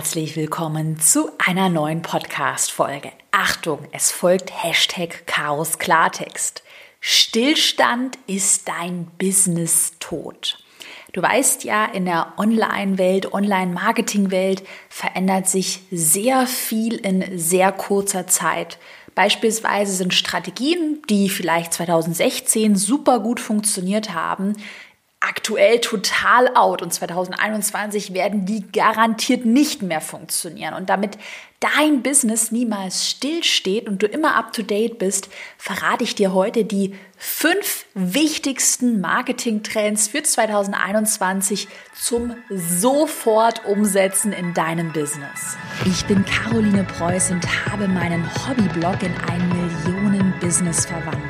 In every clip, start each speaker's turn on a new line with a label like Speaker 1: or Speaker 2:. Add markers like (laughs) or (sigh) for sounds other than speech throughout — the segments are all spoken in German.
Speaker 1: herzlich willkommen zu einer neuen Podcast-Folge. Achtung, es folgt Hashtag Chaos Klartext. Stillstand ist dein Business tot. Du weißt ja, in der Online-Welt, Online-Marketing-Welt verändert sich sehr viel in sehr kurzer Zeit. Beispielsweise sind Strategien, die vielleicht 2016 super gut funktioniert haben, aktuell total out und 2021 werden die garantiert nicht mehr funktionieren. Und damit dein Business niemals stillsteht und du immer up to date bist, verrate ich dir heute die fünf wichtigsten Marketing-Trends für 2021 zum sofort umsetzen in deinem Business. Ich bin Caroline Preuß und habe meinen Hobbyblog in ein Millionen-Business verwandelt.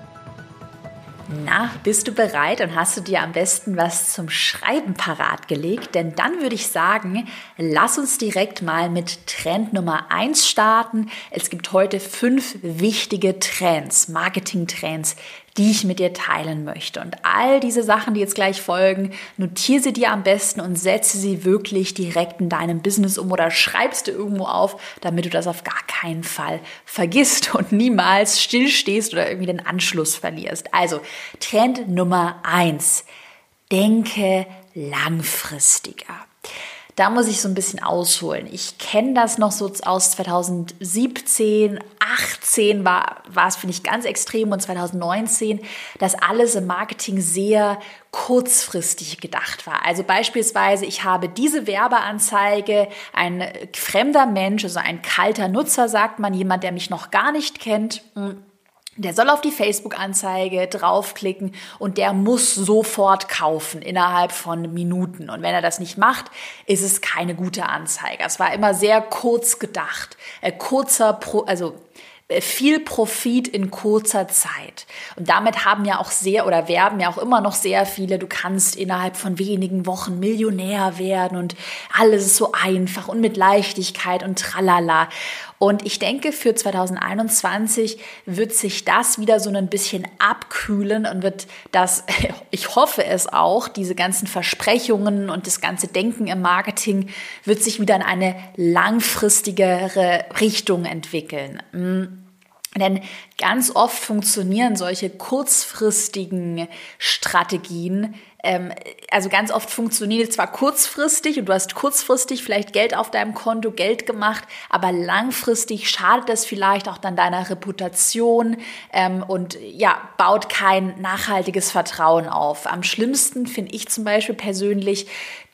Speaker 1: Na, bist du bereit und hast du dir am besten was zum Schreiben parat gelegt? Denn dann würde ich sagen, lass uns direkt mal mit Trend Nummer 1 starten. Es gibt heute fünf wichtige Trends, Marketing-Trends, die ich mit dir teilen möchte. Und all diese Sachen, die jetzt gleich folgen, notiere sie dir am besten und setze sie wirklich direkt in deinem Business um oder schreibst du irgendwo auf, damit du das auf gar keinen Fall vergisst und niemals stillstehst oder irgendwie den Anschluss verlierst. Also Trend Nummer eins: Denke langfristiger. Da muss ich so ein bisschen ausholen. Ich kenne das noch so aus 2017, 18 war, war es, finde ich, ganz extrem und 2019, dass alles im Marketing sehr kurzfristig gedacht war. Also beispielsweise, ich habe diese Werbeanzeige, ein fremder Mensch, also ein kalter Nutzer, sagt man, jemand, der mich noch gar nicht kennt, hm, der soll auf die Facebook-Anzeige draufklicken und der muss sofort kaufen innerhalb von Minuten. Und wenn er das nicht macht, ist es keine gute Anzeige. Es war immer sehr kurz gedacht, äh, kurzer, Pro, also viel Profit in kurzer Zeit. Und damit haben ja auch sehr oder werben ja auch immer noch sehr viele, du kannst innerhalb von wenigen Wochen Millionär werden und alles ist so einfach und mit Leichtigkeit und tralala. Und ich denke, für 2021 wird sich das wieder so ein bisschen abkühlen und wird das, (laughs) ich hoffe es auch, diese ganzen Versprechungen und das ganze Denken im Marketing wird sich wieder in eine langfristigere Richtung entwickeln. Denn ganz oft funktionieren solche kurzfristigen Strategien ähm, also ganz oft funktioniert es zwar kurzfristig und du hast kurzfristig vielleicht Geld auf deinem Konto, Geld gemacht, aber langfristig schadet das vielleicht auch dann deiner Reputation ähm, und ja, baut kein nachhaltiges Vertrauen auf. Am schlimmsten finde ich zum Beispiel persönlich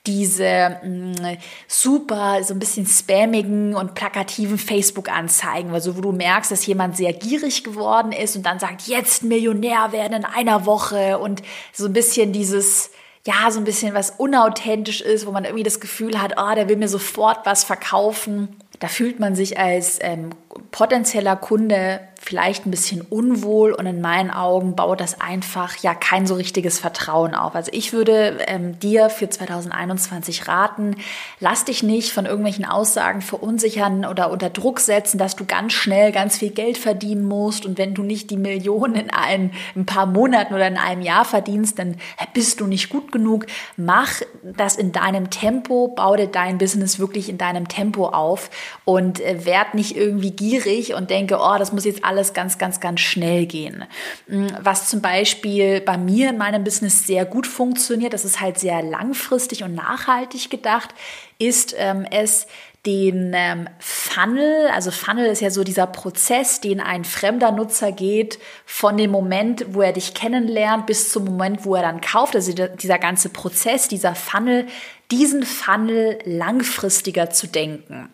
Speaker 1: diese mh, mm, super, so ein bisschen spammigen und plakativen Facebook-Anzeigen, also wo du merkst, dass jemand sehr gierig geworden ist und dann sagt, jetzt Millionär werden in einer Woche und so ein bisschen dieses, ja, so ein bisschen was unauthentisch ist, wo man irgendwie das Gefühl hat, oh, der will mir sofort was verkaufen. Da fühlt man sich als ähm, potenzieller Kunde vielleicht ein bisschen unwohl und in meinen Augen baut das einfach ja kein so richtiges Vertrauen auf. Also ich würde ähm, dir für 2021 raten, lass dich nicht von irgendwelchen Aussagen verunsichern oder unter Druck setzen, dass du ganz schnell ganz viel Geld verdienen musst und wenn du nicht die Millionen in ein, ein paar Monaten oder in einem Jahr verdienst, dann bist du nicht gut genug. Mach das in deinem Tempo, baue dein Business wirklich in deinem Tempo auf und äh, werd nicht irgendwie gierig und denke, oh, das muss jetzt alles ganz, ganz, ganz schnell gehen. Mm, was zum Beispiel bei mir in meinem Business sehr gut funktioniert, das ist halt sehr langfristig und nachhaltig gedacht, ist ähm, es, den ähm, Funnel, also Funnel ist ja so dieser Prozess, den ein fremder Nutzer geht, von dem Moment, wo er dich kennenlernt, bis zum Moment, wo er dann kauft. Also dieser ganze Prozess, dieser Funnel, diesen Funnel langfristiger zu denken.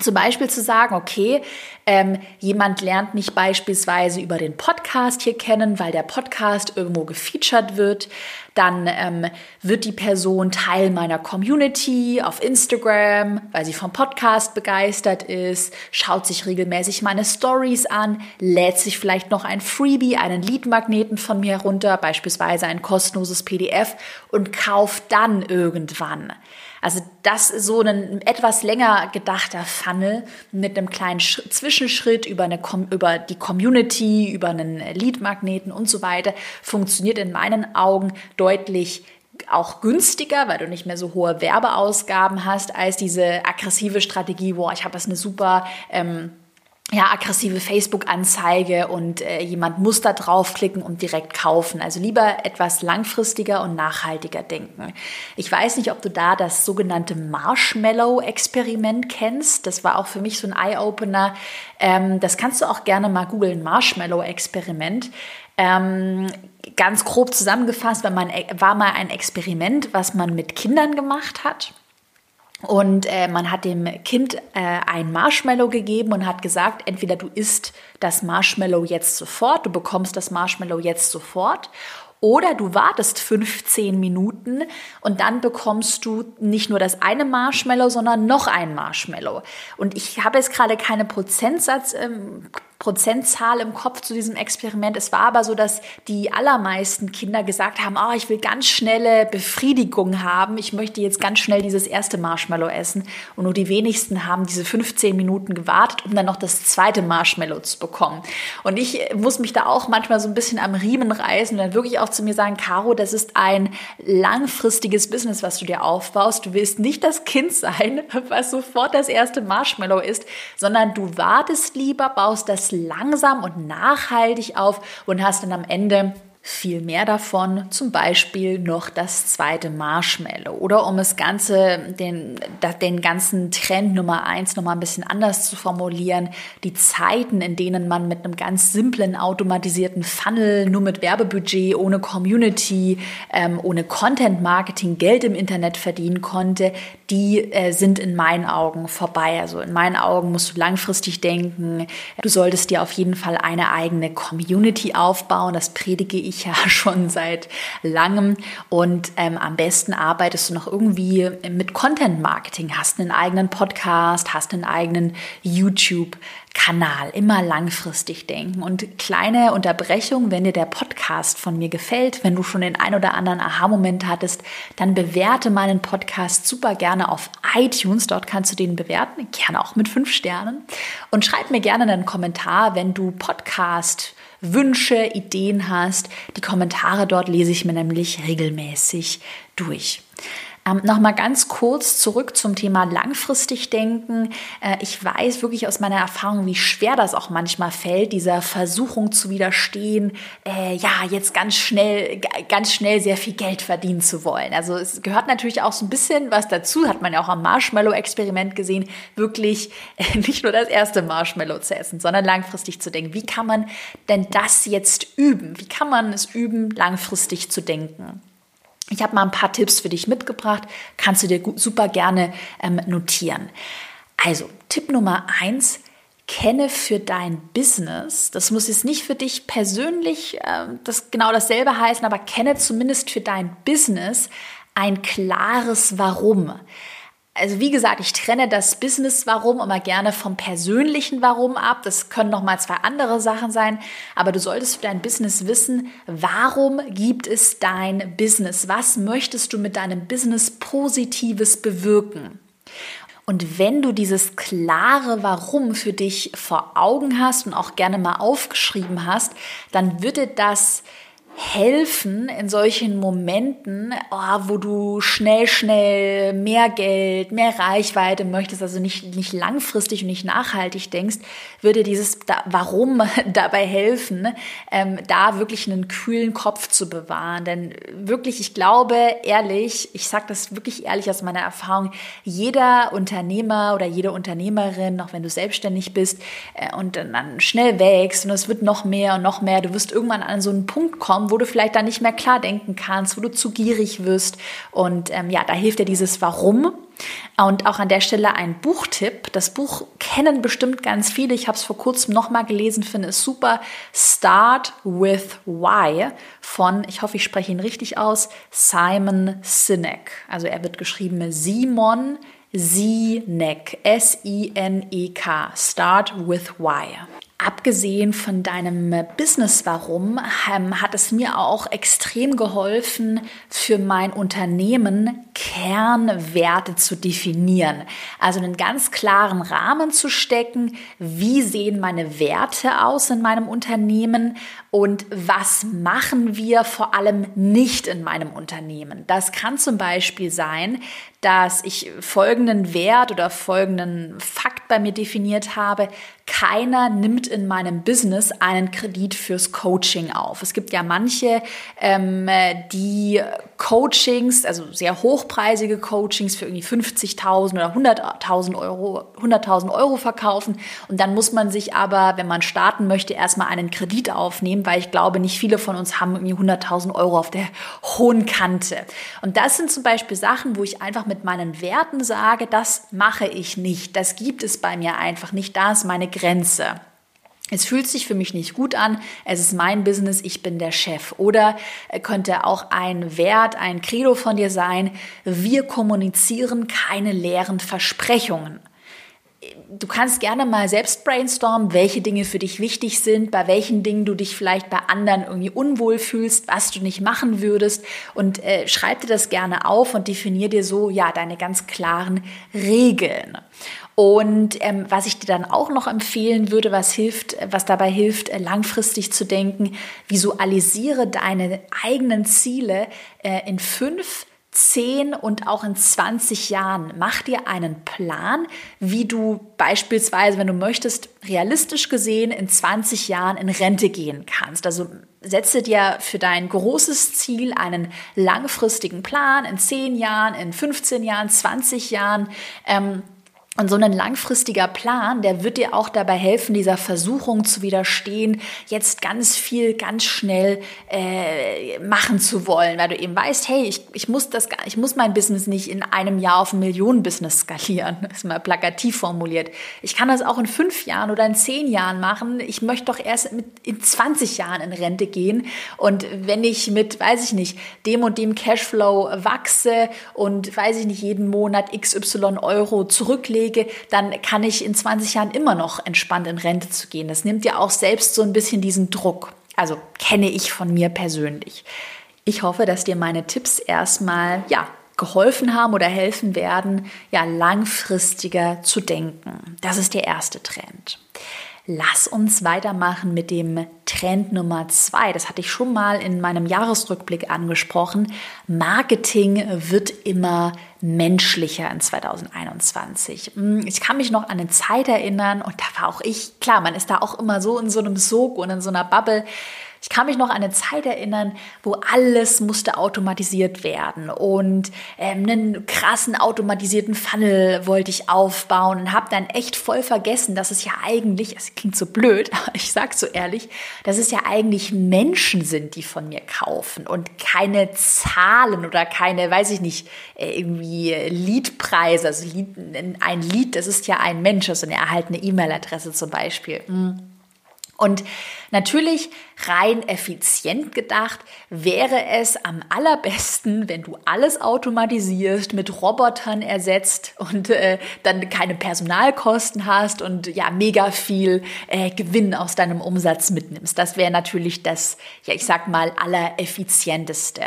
Speaker 1: Zum Beispiel zu sagen, okay, ähm, jemand lernt mich beispielsweise über den Podcast hier kennen, weil der Podcast irgendwo gefeatured wird. Dann ähm, wird die Person Teil meiner Community auf Instagram, weil sie vom Podcast begeistert ist, schaut sich regelmäßig meine Stories an, lädt sich vielleicht noch ein Freebie, einen Leadmagneten von mir herunter, beispielsweise ein kostenloses PDF und kauft dann irgendwann. Also das ist so ein etwas länger gedachter Funnel mit einem kleinen Sch Zwischenschritt über, eine, über die Community, über einen Lead-Magneten und so weiter, funktioniert in meinen Augen deutlich auch günstiger, weil du nicht mehr so hohe Werbeausgaben hast, als diese aggressive Strategie, boah, ich habe jetzt eine super... Ähm, ja, aggressive Facebook-Anzeige und äh, jemand muss da draufklicken und direkt kaufen. Also lieber etwas langfristiger und nachhaltiger denken. Ich weiß nicht, ob du da das sogenannte Marshmallow-Experiment kennst. Das war auch für mich so ein Eye-Opener. Ähm, das kannst du auch gerne mal googeln, Marshmallow-Experiment. Ähm, ganz grob zusammengefasst war, man, war mal ein Experiment, was man mit Kindern gemacht hat. Und äh, man hat dem Kind äh, ein Marshmallow gegeben und hat gesagt, entweder du isst das Marshmallow jetzt sofort, du bekommst das Marshmallow jetzt sofort, oder du wartest 15 Minuten und dann bekommst du nicht nur das eine Marshmallow, sondern noch ein Marshmallow. Und ich habe jetzt gerade keine Prozentsatz, ähm, Prozentzahl im Kopf zu diesem Experiment. Es war aber so, dass die allermeisten Kinder gesagt haben, oh, ich will ganz schnelle Befriedigung haben. Ich möchte jetzt ganz schnell dieses erste Marshmallow essen. Und nur die wenigsten haben diese 15 Minuten gewartet, um dann noch das zweite Marshmallow zu bekommen. Und ich muss mich da auch manchmal so ein bisschen am Riemen reißen und dann wirklich auch zu mir sagen, Caro, das ist ein langfristiges Business, was du dir aufbaust. Du willst nicht das Kind sein, (laughs) was sofort das erste Marshmallow isst, sondern du wartest lieber, baust das langsam und nachhaltig auf und hast dann am Ende viel mehr davon, zum Beispiel noch das zweite Marshmallow. Oder um das Ganze, den, den ganzen Trend Nummer eins nochmal ein bisschen anders zu formulieren, die Zeiten, in denen man mit einem ganz simplen automatisierten Funnel, nur mit Werbebudget, ohne Community, ähm, ohne Content Marketing Geld im Internet verdienen konnte, die äh, sind in meinen Augen vorbei. Also in meinen Augen musst du langfristig denken. Du solltest dir auf jeden Fall eine eigene Community aufbauen. Das predige ich (laughs) ja schon seit langem. Und ähm, am besten arbeitest du noch irgendwie mit Content Marketing. Hast einen eigenen Podcast, hast einen eigenen YouTube Kanal, immer langfristig denken und kleine Unterbrechung, wenn dir der Podcast von mir gefällt, wenn du schon den ein oder anderen Aha-Moment hattest, dann bewerte meinen Podcast super gerne auf iTunes, dort kannst du den bewerten, gerne auch mit fünf Sternen und schreib mir gerne einen Kommentar, wenn du Podcast Wünsche, Ideen hast. Die Kommentare dort lese ich mir nämlich regelmäßig durch. Ähm, Nochmal ganz kurz zurück zum Thema langfristig denken. Äh, ich weiß wirklich aus meiner Erfahrung, wie schwer das auch manchmal fällt, dieser Versuchung zu widerstehen, äh, ja, jetzt ganz schnell, ganz schnell sehr viel Geld verdienen zu wollen. Also es gehört natürlich auch so ein bisschen was dazu, hat man ja auch am Marshmallow-Experiment gesehen, wirklich äh, nicht nur das erste Marshmallow zu essen, sondern langfristig zu denken. Wie kann man denn das jetzt üben? Wie kann man es üben, langfristig zu denken? Ich habe mal ein paar Tipps für dich mitgebracht, kannst du dir super gerne ähm, notieren. Also, Tipp Nummer eins, kenne für dein Business, das muss jetzt nicht für dich persönlich äh, das genau dasselbe heißen, aber kenne zumindest für dein Business ein klares Warum also wie gesagt, ich trenne das Business-Warum immer gerne vom persönlichen Warum ab. Das können noch mal zwei andere Sachen sein, aber du solltest für dein Business wissen, warum gibt es dein Business? Was möchtest du mit deinem Business Positives bewirken? Und wenn du dieses klare Warum für dich vor Augen hast und auch gerne mal aufgeschrieben hast, dann würde das helfen in solchen Momenten, oh, wo du schnell, schnell mehr Geld, mehr Reichweite möchtest, also nicht, nicht langfristig und nicht nachhaltig denkst, würde dieses da, Warum (laughs) dabei helfen, ähm, da wirklich einen kühlen Kopf zu bewahren. Denn wirklich, ich glaube, ehrlich, ich sage das wirklich ehrlich aus meiner Erfahrung, jeder Unternehmer oder jede Unternehmerin, auch wenn du selbstständig bist äh, und dann schnell wächst und es wird noch mehr und noch mehr, du wirst irgendwann an so einen Punkt kommen, wo du vielleicht dann nicht mehr klar denken kannst, wo du zu gierig wirst. Und ähm, ja, da hilft dir dieses Warum Und auch an der Stelle ein Buchtipp. Das Buch kennen bestimmt ganz viele. Ich habe es vor kurzem nochmal gelesen, finde es super. Start with Why von, ich hoffe, ich spreche ihn richtig aus, Simon Sinek. Also er wird geschrieben Simon Sinek. S-I-N-E-K. Start with Why. Abgesehen von deinem Business Warum ähm, hat es mir auch extrem geholfen, für mein Unternehmen Kernwerte zu definieren. Also einen ganz klaren Rahmen zu stecken. Wie sehen meine Werte aus in meinem Unternehmen? Und was machen wir vor allem nicht in meinem Unternehmen? Das kann zum Beispiel sein, dass ich folgenden Wert oder folgenden Fakt bei mir definiert habe. Keiner nimmt in meinem Business einen Kredit fürs Coaching auf. Es gibt ja manche, ähm, die Coachings, also sehr hochpreisige Coachings für irgendwie 50.000 oder 100.000 Euro, 100.000 Euro verkaufen. Und dann muss man sich aber, wenn man starten möchte, erstmal einen Kredit aufnehmen, weil ich glaube, nicht viele von uns haben irgendwie 100.000 Euro auf der hohen Kante. Und das sind zum Beispiel Sachen, wo ich einfach mit meinen Werten sage, das mache ich nicht. Das gibt es bei mir einfach nicht. Da ist meine Grenze. Es fühlt sich für mich nicht gut an, es ist mein Business, ich bin der Chef. Oder könnte auch ein Wert, ein Credo von dir sein, wir kommunizieren keine leeren Versprechungen. Du kannst gerne mal selbst brainstormen, welche Dinge für dich wichtig sind, bei welchen Dingen du dich vielleicht bei anderen irgendwie unwohl fühlst, was du nicht machen würdest und äh, schreib dir das gerne auf und definier dir so ja deine ganz klaren Regeln. Und ähm, was ich dir dann auch noch empfehlen würde, was hilft, was dabei hilft, äh, langfristig zu denken, visualisiere deine eigenen Ziele äh, in fünf, zehn und auch in 20 Jahren. Mach dir einen Plan, wie du beispielsweise, wenn du möchtest, realistisch gesehen in 20 Jahren in Rente gehen kannst. Also setze dir für dein großes Ziel einen langfristigen Plan in 10 Jahren, in 15 Jahren, 20 Jahren. Ähm, und so ein langfristiger Plan, der wird dir auch dabei helfen, dieser Versuchung zu widerstehen, jetzt ganz viel, ganz schnell äh, machen zu wollen, weil du eben weißt, hey, ich, ich muss das, ich muss mein Business nicht in einem Jahr auf ein Millionenbusiness skalieren. (laughs) Das ist mal plakativ formuliert. Ich kann das auch in fünf Jahren oder in zehn Jahren machen. Ich möchte doch erst mit in 20 Jahren in Rente gehen. Und wenn ich mit, weiß ich nicht, dem und dem Cashflow wachse und weiß ich nicht, jeden Monat XY Euro zurücklege, lege, dann kann ich in 20 Jahren immer noch entspannt in Rente zu gehen. Das nimmt ja auch selbst so ein bisschen diesen Druck. Also kenne ich von mir persönlich. Ich hoffe, dass dir meine Tipps erstmal, ja, geholfen haben oder helfen werden, ja, langfristiger zu denken. Das ist der erste Trend. Lass uns weitermachen mit dem Trend Nummer zwei. Das hatte ich schon mal in meinem Jahresrückblick angesprochen. Marketing wird immer menschlicher in 2021. Hm, ich kann mich noch an eine Zeit erinnern und da war auch ich, klar, man ist da auch immer so in so einem Sog und in so einer Bubble. Ich kann mich noch an eine Zeit erinnern, wo alles musste automatisiert werden und ähm, einen krassen automatisierten Funnel wollte ich aufbauen und habe dann echt voll vergessen, dass es ja eigentlich, es klingt so blöd, (laughs) aber ich sag's so ehrlich, dass es ja eigentlich Menschen sind, die von mir kaufen und keine Zahlen oder keine, weiß ich nicht, äh, irgendwie Liedpreise. Also ein Lied, das ist ja ein Mensch, also eine erhaltene E-Mail-Adresse zum Beispiel. Mhm. Und natürlich rein effizient gedacht wäre es am allerbesten, wenn du alles automatisierst, mit Robotern ersetzt und äh, dann keine Personalkosten hast und ja mega viel äh, Gewinn aus deinem Umsatz mitnimmst. Das wäre natürlich das, ja ich sag mal, allereffizienteste.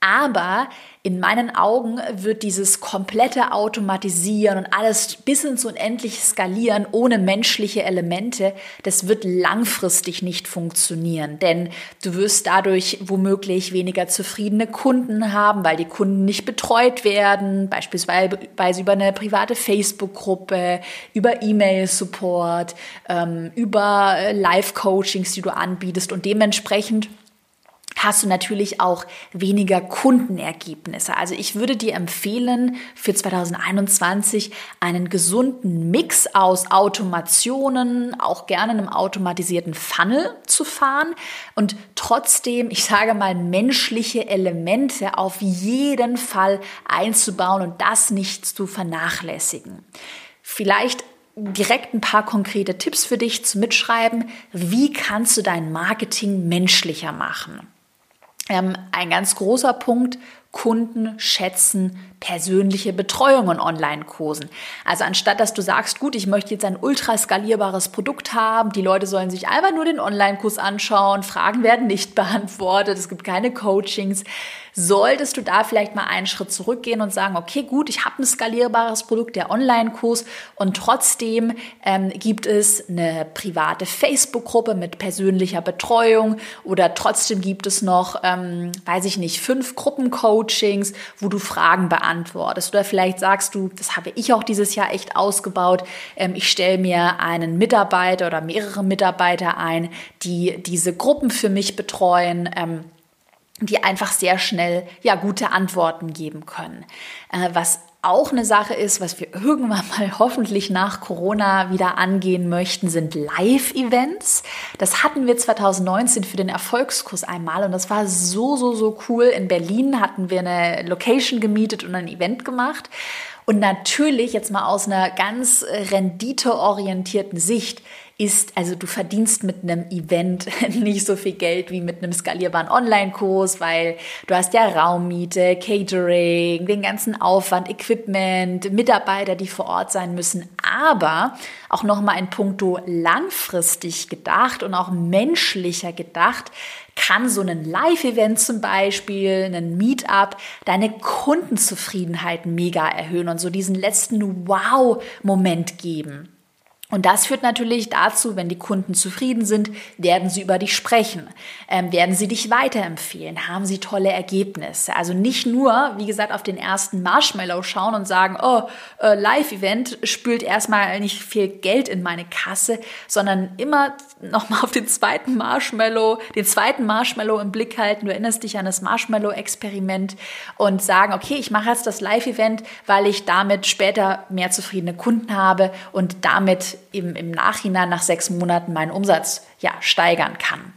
Speaker 1: Aber in meinen Augen wird dieses komplette Automatisieren und alles bis ins Unendliche skalieren ohne menschliche Elemente, das wird langfristig nicht funktionieren. Denn du wirst dadurch womöglich weniger zufriedene Kunden haben, weil die Kunden nicht betreut werden, beispielsweise über eine private Facebook-Gruppe, über E-Mail-Support, ähm, über äh, Live-Coachings, die du anbietest und dementsprechend hast du natürlich auch weniger Kundenergebnisse. Also ich würde dir empfehlen, für 2021 einen gesunden Mix aus Automationen, auch gerne einem automatisierten Funnel zu fahren und trotzdem, ich sage mal, menschliche Elemente auf jeden Fall einzubauen und das nicht zu vernachlässigen. Vielleicht direkt ein paar konkrete Tipps für dich zu mitschreiben. Wie kannst du dein Marketing menschlicher machen? Ähm, ein ganz großer Punkt, Kunden schätzen persönliche Betreuung in Online-Kursen. Also anstatt dass du sagst, gut, ich möchte jetzt ein ultra skalierbares Produkt haben, die Leute sollen sich einfach nur den Online-Kurs anschauen, Fragen werden nicht (laughs) beantwortet, es gibt keine Coachings, solltest du da vielleicht mal einen Schritt zurückgehen und sagen, okay, gut, ich habe ein skalierbares Produkt, der Online-Kurs. Und trotzdem ähm, gibt es eine private Facebook-Gruppe mit persönlicher Betreuung. Oder trotzdem gibt es noch, ähm, weiß ich nicht, fünf Gruppencoachings, wo du Fragen beantwortest. Oder vielleicht sagst du, das habe ich auch dieses Jahr echt ausgebaut, ähm, ich stelle mir einen Mitarbeiter oder mehrere Mitarbeiter ein, die diese Gruppen für mich betreuen. Ähm, die einfach sehr schnell ja gute Antworten geben können. Äh, was auch eine Sache ist, was wir (laughs) irgendwann mal hoffentlich nach Corona wieder angehen möchten, sind Live-Events. Das hatten wir 2019 für den Erfolgskurs einmal und das war so, so, so cool. In Berlin hatten wir eine Location gemietet und ein Event gemacht. Und natürlich jetzt mal aus einer ganz renditeorientierten Sicht ist, also du verdienst mit einem Event (laughs) nicht so viel Geld wie mit einem skalierbaren Online-Kurs, weil du hast ja Raummiete, Catering, den ganzen Aufwand, Equipment, Mitarbeiter, die vor Ort sein müssen. Aber auch nochmal ein Punkto langfristig gedacht und auch menschlicher gedacht, kann so ein Live-Event zum Beispiel, ein Meetup, deine Kundenzufriedenheit mega erhöhen und so diesen letzten Wow-Moment geben. Und das führt natürlich dazu, wenn die Kunden zufrieden sind, werden sie über dich sprechen, ähm, werden sie dich weiterempfehlen, haben sie tolle Ergebnisse. Also nicht nur, wie gesagt, auf den ersten Marshmallow schauen und sagen, oh, äh, Live-Event spült erstmal nicht viel Geld in meine Kasse, sondern immer nochmal auf den zweiten Marshmallow, den zweiten Marshmallow im Blick halten. Du erinnerst dich an das Marshmallow-Experiment und sagen, okay, ich mache jetzt das Live-Event, weil ich damit später mehr zufriedene Kunden habe und damit im, im Nachhinein nach sechs Monaten meinen Umsatz ja, steigern kann.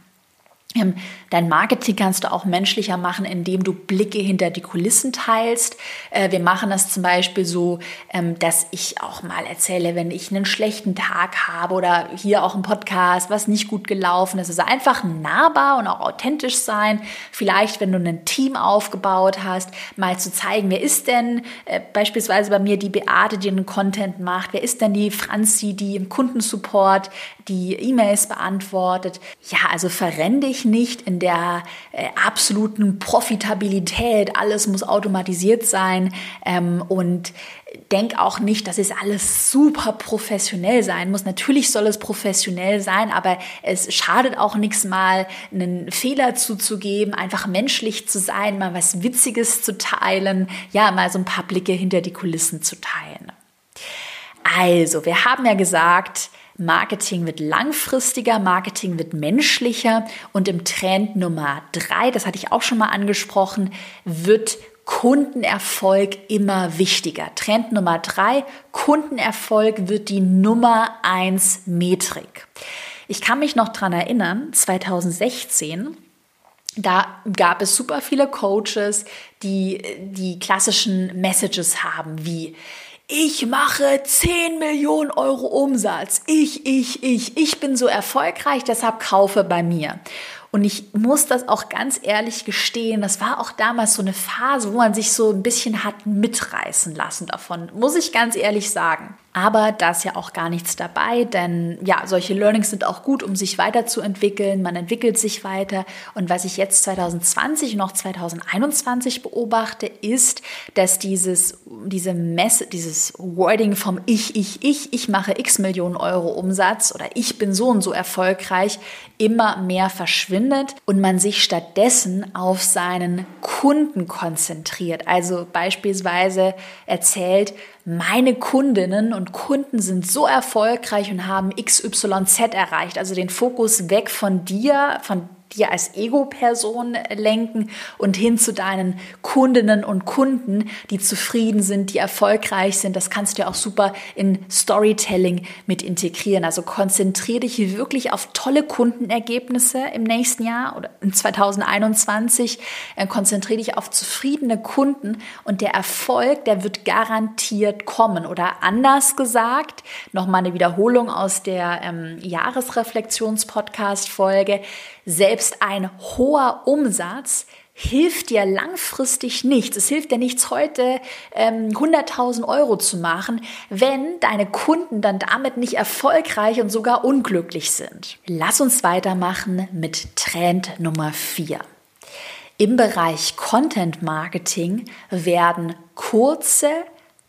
Speaker 1: Ähm, dein Marketing kannst du auch menschlicher machen, indem du Blicke hinter die Kulissen teilst. Äh, wir machen das zum Beispiel so, ähm, dass ich auch mal erzähle, wenn ich einen schlechten Tag habe oder hier auch im Podcast, was nicht gut gelaufen ist. Also einfach nahbar und auch authentisch sein. Vielleicht, wenn du ein Team aufgebaut hast, mal zu zeigen, wer ist denn äh, beispielsweise bei mir die Beate, die einen Content macht, wer ist denn die Franzi, die im Kundensupport die E-Mails beantwortet. Ja, also verrenn dich nicht in der äh, absoluten Profitabilität. Alles muss automatisiert sein ähm, und denk auch nicht, dass es alles super professionell sein muss. Natürlich soll es professionell sein, aber es schadet auch nichts mal, einen Fehler zuzugeben, einfach menschlich zu sein, mal was Witziges zu teilen, ja, mal so ein paar Blicke hinter die Kulissen zu teilen. Also, wir haben ja gesagt, Marketing wird langfristiger, Marketing wird menschlicher und im Trend Nummer drei, das hatte ich auch schon mal angesprochen, wird Kundenerfolg immer wichtiger. Trend Nummer drei, Kundenerfolg wird die Nummer eins Metrik. Ich kann mich noch dran erinnern, 2016, da gab es super viele Coaches, die die klassischen Messages haben, wie ich mache 10 Millionen Euro Umsatz. Ich, ich, ich, ich bin so erfolgreich, deshalb kaufe bei mir. Und ich muss das auch ganz ehrlich gestehen, das war auch damals so eine Phase, wo man sich so ein bisschen hat mitreißen lassen davon, muss ich ganz ehrlich sagen. Aber da ist ja auch gar nichts dabei, denn ja, solche Learnings sind auch gut, um sich weiterzuentwickeln. Man entwickelt sich weiter. Und was ich jetzt 2020 und auch 2021 beobachte, ist, dass dieses, diese Messe, dieses Wording vom Ich, Ich, Ich, ich mache x Millionen Euro Umsatz oder ich bin so und so erfolgreich immer mehr verschwindet und man sich stattdessen auf seinen Kunden konzentriert. Also beispielsweise erzählt, meine Kundinnen und Kunden sind so erfolgreich und haben XYZ erreicht. Also den Fokus weg von dir, von dir als Ego-Person lenken und hin zu deinen Kundinnen und Kunden, die zufrieden sind, die erfolgreich sind. Das kannst du auch super in Storytelling mit integrieren. Also konzentriere dich wirklich auf tolle Kundenergebnisse im nächsten Jahr oder in 2021. Äh, konzentriere dich auf zufriedene Kunden und der Erfolg, der wird garantiert kommen. Oder anders gesagt, nochmal eine Wiederholung aus der ähm, Jahresreflexions-Podcast-Folge selbst ein hoher Umsatz hilft dir langfristig nichts. Es hilft dir nichts, heute ähm, 100.000 Euro zu machen, wenn deine Kunden dann damit nicht erfolgreich und sogar unglücklich sind. Lass uns weitermachen mit Trend Nummer 4. Im Bereich Content Marketing werden kurze,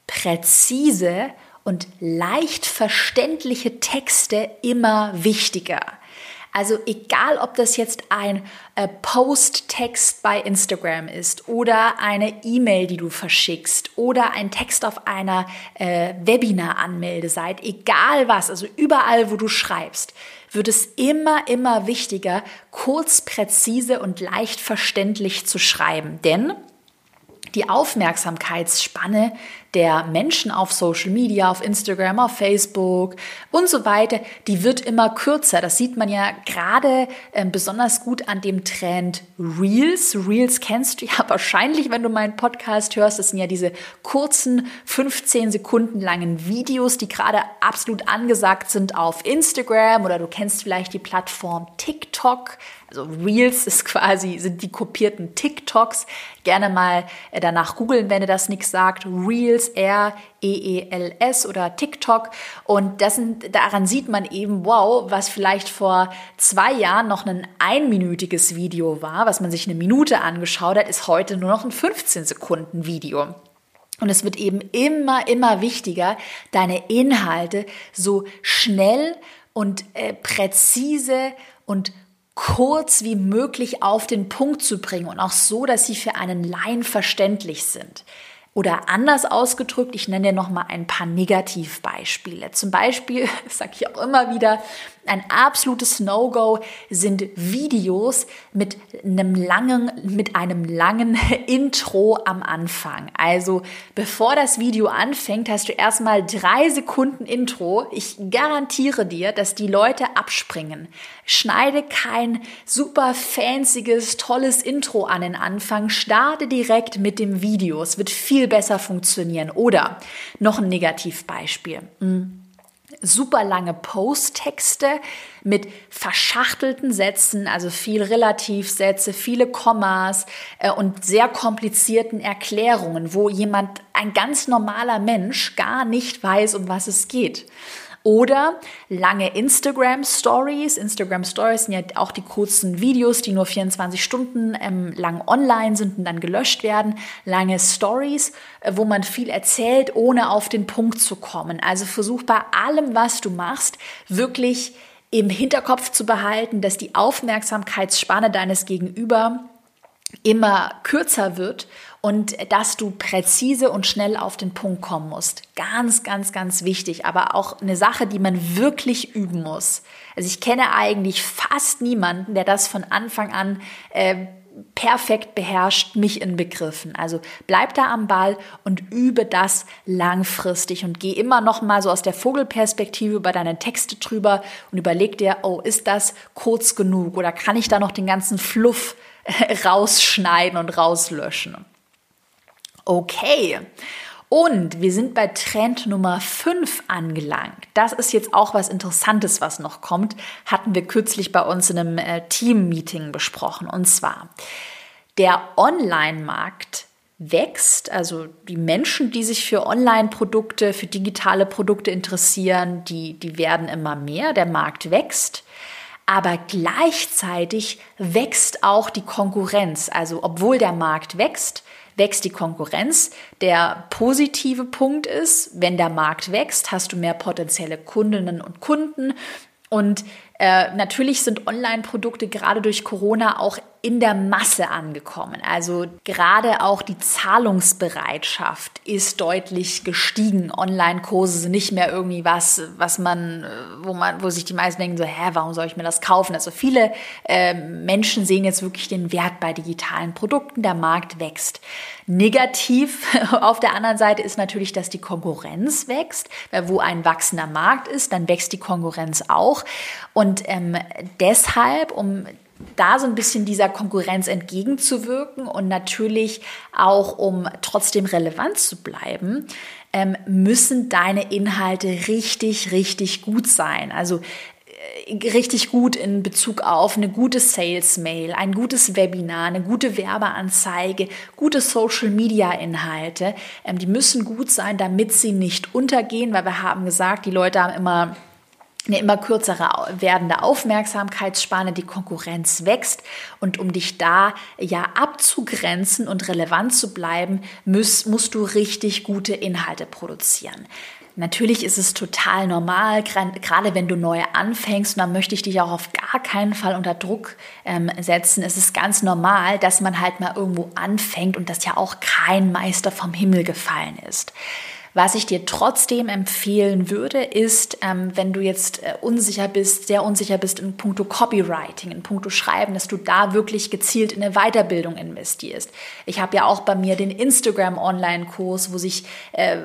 Speaker 1: präzise und leicht verständliche Texte immer wichtiger. Also egal, ob das jetzt ein äh, Post-Text bei Instagram ist oder eine E-Mail, die du verschickst oder ein Text auf einer äh, Webinar-Anmeldeseite, egal was, also überall, wo du schreibst, wird es immer, immer wichtiger, kurz, präzise und leicht verständlich zu schreiben. Denn die Aufmerksamkeitsspanne der Menschen auf Social Media, auf Instagram, auf Facebook und so weiter, die wird immer kürzer. Das sieht man ja gerade äh, besonders gut an dem Trend Reels. Reels kennst du ja (laughs) wahrscheinlich, wenn du meinen Podcast hörst. Das sind ja diese kurzen 15 Sekunden langen Videos, die gerade absolut angesagt sind auf Instagram oder du kennst vielleicht die Plattform TikTok. Also Reels ist quasi, sind die kopierten TikToks. Gerne mal äh, danach googeln, wenn dir das nichts sagt. Reels, R-E-E-L-S oder TikTok. Und das sind, daran sieht man eben, wow, was vielleicht vor zwei Jahren noch ein einminütiges Video war, was man sich eine Minute angeschaut hat, ist heute nur noch ein 15 Sekunden Video. Und es wird eben immer, immer wichtiger, deine Inhalte so schnell und äh, präzise und kurz wie möglich auf den Punkt zu bringen und auch so, dass sie für einen Laien verständlich sind. Oder anders ausgedrückt, ich nenne dir noch mal ein paar Negativbeispiele. Zum Beispiel, (laughs) sage ich auch immer wieder, ein absolutes No-Go sind Videos mit einem langen, mit einem langen (laughs) Intro am Anfang. Also bevor das Video anfängt, hast du erstmal drei Sekunden Intro. Ich garantiere dir, dass die Leute abspringen. Schneide kein super fancyes, tolles Intro an den Anfang. Starte direkt mit dem Video. Es wird viel besser funktionieren. Oder noch ein Negativbeispiel. Hm super lange Posttexte mit verschachtelten Sätzen, also viel Relativsätze, viele Kommas äh, und sehr komplizierten Erklärungen, wo jemand, ein ganz normaler Mensch, gar nicht weiß, um was es geht. Oder lange Instagram Stories. Instagram Stories sind ja auch die kurzen Videos, die nur 24 Stunden ähm, lang online sind und dann gelöscht werden. Lange Stories, äh, wo man viel erzählt, ohne auf den Punkt zu kommen. Also versuch bei allem, was du machst, wirklich im Hinterkopf zu behalten, dass die Aufmerksamkeitsspanne deines Gegenüber immer kürzer wird und dass du präzise und schnell auf den Punkt kommen musst. Ganz, ganz, ganz wichtig, aber auch eine Sache, die man wirklich üben muss. Also ich kenne eigentlich fast niemanden, der das von Anfang an äh, perfekt beherrscht, mich in Begriffen. Also bleib da am Ball und übe das langfristig und geh immer noch mal so aus der Vogelperspektive über deine Texte drüber und überleg dir, oh, ist das kurz genug oder kann ich da noch den ganzen Fluff (laughs) rausschneiden und rauslöschen? Okay. Und wir sind bei Trend Nummer 5 angelangt. Das ist jetzt auch was Interessantes, was noch kommt. Hatten wir kürzlich bei uns in einem äh, Team-Meeting besprochen. Und zwar, der Online-Markt wächst, also die Menschen, die sich für Online-Produkte, für digitale Produkte interessieren, die, die werden immer mehr, der Markt wächst. Aber gleichzeitig wächst auch die Konkurrenz. Also obwohl der Markt wächst, wächst die Konkurrenz. Der positive Punkt ist, wenn der Markt wächst, hast du mehr potenzielle Kundinnen und Kunden. Und äh, natürlich sind Online-Produkte gerade durch Corona auch in der Masse angekommen. Also gerade auch die Zahlungsbereitschaft ist deutlich gestiegen. Online-Kurse sind nicht mehr irgendwie was, was man, wo man, wo sich die meisten denken so, hä, warum soll ich mir das kaufen? Also viele äh, Menschen sehen jetzt wirklich den Wert bei digitalen Produkten. Der Markt wächst. Negativ (laughs) auf der anderen Seite ist natürlich, dass die Konkurrenz wächst, weil wo ein wachsender Markt ist, dann wächst die Konkurrenz auch. Und ähm, deshalb, um da so ein bisschen dieser Konkurrenz entgegenzuwirken und natürlich auch, um trotzdem relevant zu bleiben, ähm, müssen deine Inhalte richtig, richtig gut sein. Also äh, richtig gut in Bezug auf eine gute Sales-Mail, ein gutes Webinar, eine gute Werbeanzeige, gute Social-Media-Inhalte. Ähm, die müssen gut sein, damit sie nicht untergehen, weil wir haben gesagt, die Leute haben immer eine immer kürzere werdende Aufmerksamkeitsspanne, die Konkurrenz wächst und um dich da ja abzugrenzen und relevant zu bleiben, musst, musst du richtig gute Inhalte produzieren. Natürlich ist es total normal, gerade wenn du neu anfängst, und da möchte ich dich auch auf gar keinen Fall unter Druck ähm, setzen. Es ist ganz normal, dass man halt mal irgendwo anfängt und dass ja auch kein Meister vom Himmel gefallen ist. Was ich dir trotzdem empfehlen würde, ist, ähm, wenn du jetzt äh, unsicher bist, sehr unsicher bist in puncto Copywriting, in puncto Schreiben, dass du da wirklich gezielt in eine Weiterbildung investierst. Ich habe ja auch bei mir den Instagram Online-Kurs, wo sich äh,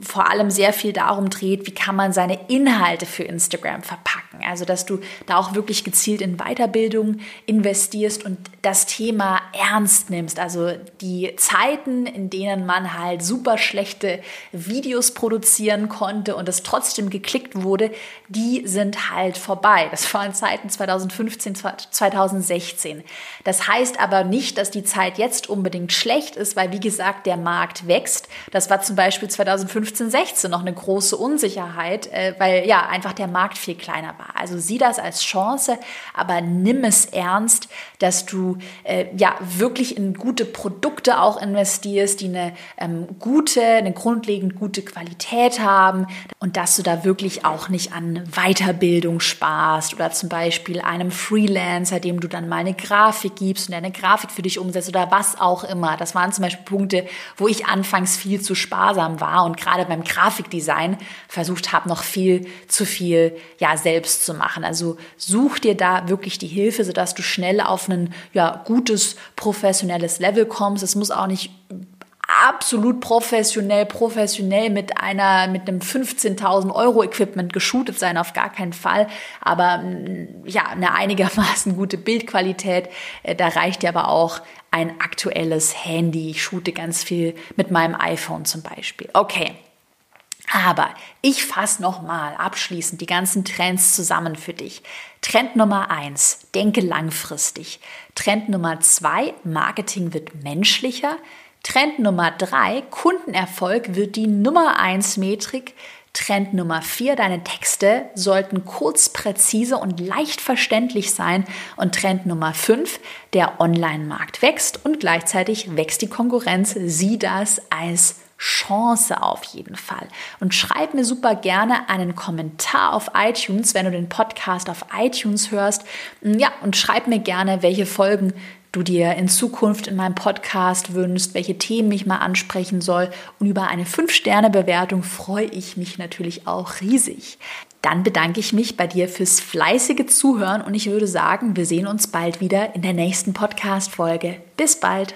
Speaker 1: vor allem sehr viel darum dreht, wie kann man seine Inhalte für Instagram verpacken. Also, dass du da auch wirklich gezielt in Weiterbildung investierst und das Thema ernst nimmst. Also die Zeiten, in denen man halt super schlechte Videos produzieren konnte und es trotzdem geklickt wurde, die sind halt vorbei. Das waren Zeiten 2015, 2016. Das heißt aber nicht, dass die Zeit jetzt unbedingt schlecht ist, weil wie gesagt, der Markt wächst. Das war zum Beispiel 2015, 16 noch eine große Unsicherheit, äh, weil ja einfach der Markt viel kleiner war. Also sieh das als Chance, aber nimm es ernst, dass du äh, ja wirklich in gute Produkte auch investierst, die eine ähm, gute, eine grundlegende grundlegend gute Qualität haben und dass du da wirklich auch nicht an Weiterbildung sparst oder zum Beispiel einem Freelancer, dem du dann mal eine Grafik gibst und eine Grafik für dich umsetzt oder was auch immer. Das waren zum Beispiel Punkte, wo ich anfangs viel zu sparsam war und gerade beim Grafikdesign versucht habe, noch viel zu viel ja selbst zu machen. Also such dir da wirklich die Hilfe, sodass du schnell auf ein ja, gutes professionelles Level kommst. Es muss auch nicht absolut professionell, professionell mit einer, mit einem 15.000 Euro Equipment geshootet sein, auf gar keinen Fall. Aber mm, ja, eine einigermaßen gute Bildqualität. Äh, da reicht ja aber auch ein aktuelles Handy. Ich shoote ganz viel mit meinem iPhone zum Beispiel. Okay. Aber ich fasse nochmal abschließend die ganzen Trends zusammen für dich. Trend Nummer eins: denke langfristig. Trend Nummer zwei: Marketing wird menschlicher. Trend Nummer drei, Kundenerfolg wird die Nummer eins Metrik. Trend Nummer vier, deine Texte sollten kurz, präzise und leicht verständlich sein. Und Trend Nummer fünf, der Online-Markt wächst und gleichzeitig wächst die Konkurrenz. Sieh das als Chance auf jeden Fall. Und schreib mir super gerne einen Kommentar auf iTunes, wenn du den Podcast auf iTunes hörst. Ja, und schreib mir gerne, welche Folgen du dir in Zukunft in meinem Podcast wünschst, welche Themen ich mal ansprechen soll. Und über eine 5-Sterne-Bewertung freue ich mich natürlich auch riesig. Dann bedanke ich mich bei dir fürs fleißige Zuhören und ich würde sagen, wir sehen uns bald wieder in der nächsten Podcast-Folge. Bis bald!